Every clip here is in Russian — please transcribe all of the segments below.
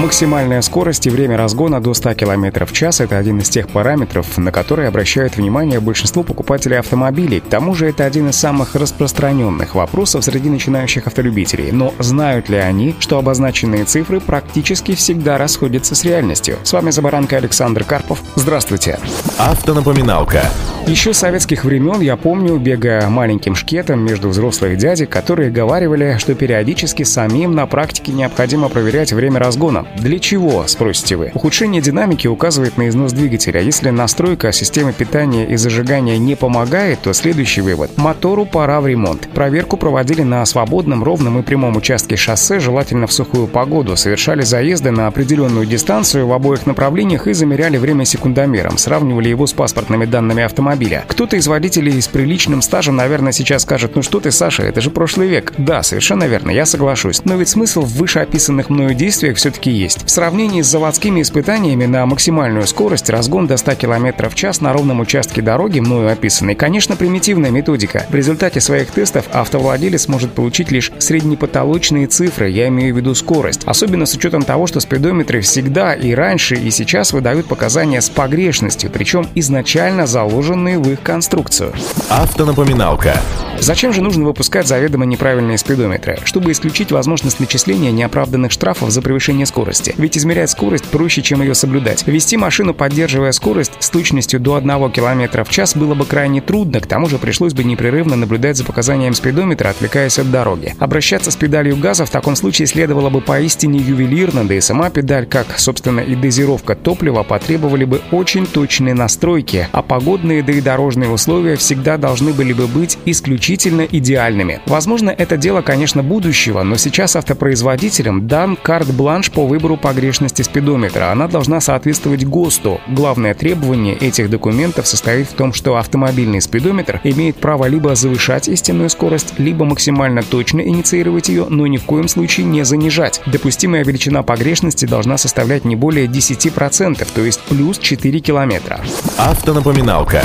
Максимальная скорость и время разгона до 100 км в час – это один из тех параметров, на которые обращают внимание большинство покупателей автомобилей. К тому же это один из самых распространенных вопросов среди начинающих автолюбителей. Но знают ли они, что обозначенные цифры практически всегда расходятся с реальностью? С вами за баранкой Александр Карпов. Здравствуйте. Автонапоминалка. Еще с советских времен я помню, бегая маленьким шкетом между взрослых дядек, которые говаривали, что периодически самим на практике необходимо проверять время разгона. Для чего, спросите вы? Ухудшение динамики указывает на износ двигателя. Если настройка системы питания и зажигания не помогает, то следующий вывод. Мотору пора в ремонт. Проверку проводили на свободном, ровном и прямом участке шоссе, желательно в сухую погоду. Совершали заезды на определенную дистанцию в обоих направлениях и замеряли время секундомером. Сравнивали его с паспортными данными автомобиля. Кто-то из водителей с приличным стажем, наверное, сейчас скажет, ну что ты, Саша, это же прошлый век. Да, совершенно верно, я соглашусь. Но ведь смысл в вышеописанных мною действиях все-таки все есть. В сравнении с заводскими испытаниями на максимальную скорость разгон до 100 км в час на ровном участке дороги, мною описанный, конечно, примитивная методика. В результате своих тестов автовладелец может получить лишь среднепотолочные цифры, я имею в виду скорость. Особенно с учетом того, что спидометры всегда и раньше, и сейчас выдают показания с погрешностью, причем изначально заложенные в их конструкцию. Автонапоминалка. Зачем же нужно выпускать заведомо неправильные спидометры? Чтобы исключить возможность начисления неоправданных штрафов за превышение скорости. Ведь измерять скорость проще, чем ее соблюдать. Вести машину, поддерживая скорость с точностью до 1 км в час было бы крайне трудно, к тому же пришлось бы непрерывно наблюдать за показанием спидометра, отвлекаясь от дороги. Обращаться с педалью газа в таком случае следовало бы поистине ювелирно, да и сама педаль, как, собственно, и дозировка топлива, потребовали бы очень точные настройки, а погодные да и дорожные условия всегда должны были бы быть исключительно идеальными. Возможно, это дело, конечно, будущего, но сейчас автопроизводителям дан карт-бланш по выбору погрешности спидометра. Она должна соответствовать ГОСТу. Главное требование этих документов состоит в том, что автомобильный спидометр имеет право либо завышать истинную скорость, либо максимально точно инициировать ее, но ни в коем случае не занижать. Допустимая величина погрешности должна составлять не более 10%, то есть плюс 4 километра. Автонапоминалка.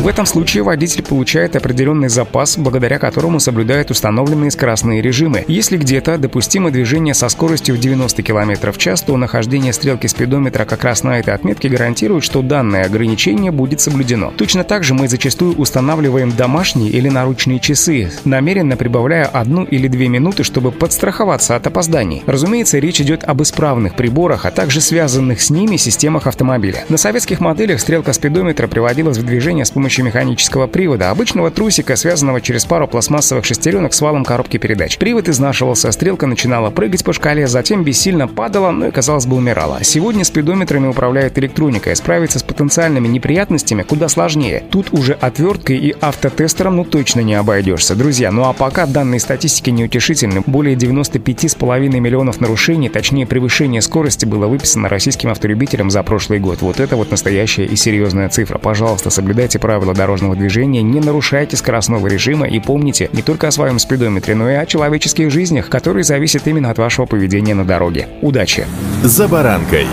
В этом случае водитель получает определенный запас, благодаря которому соблюдает установленные скоростные режимы. Если где-то допустимо движение со скоростью в 90 км в час, то нахождение стрелки спидометра как раз на этой отметке гарантирует, что данное ограничение будет соблюдено. Точно так же мы зачастую устанавливаем домашние или наручные часы, намеренно прибавляя одну или две минуты, чтобы подстраховаться от опозданий. Разумеется, речь идет об исправных приборах, а также связанных с ними системах автомобиля. На советских моделях стрелка спидометра приводилась в движение с помощью помощью механического привода, обычного трусика, связанного через пару пластмассовых шестеренок с валом коробки передач. Привод изнашивался, стрелка начинала прыгать по шкале, затем бессильно падала, но и, казалось бы, умирала. Сегодня спидометрами управляет электроника, и справиться с потенциальными неприятностями куда сложнее. Тут уже отверткой и автотестером ну точно не обойдешься. Друзья, ну а пока данные статистики неутешительны, более 95,5 миллионов нарушений, точнее превышение скорости было выписано российским автолюбителям за прошлый год. Вот это вот настоящая и серьезная цифра. Пожалуйста, соблюдайте правила правила дорожного движения, не нарушайте скоростного режима и помните не только о своем спидометре, но и о человеческих жизнях, которые зависят именно от вашего поведения на дороге. Удачи! За баранкой!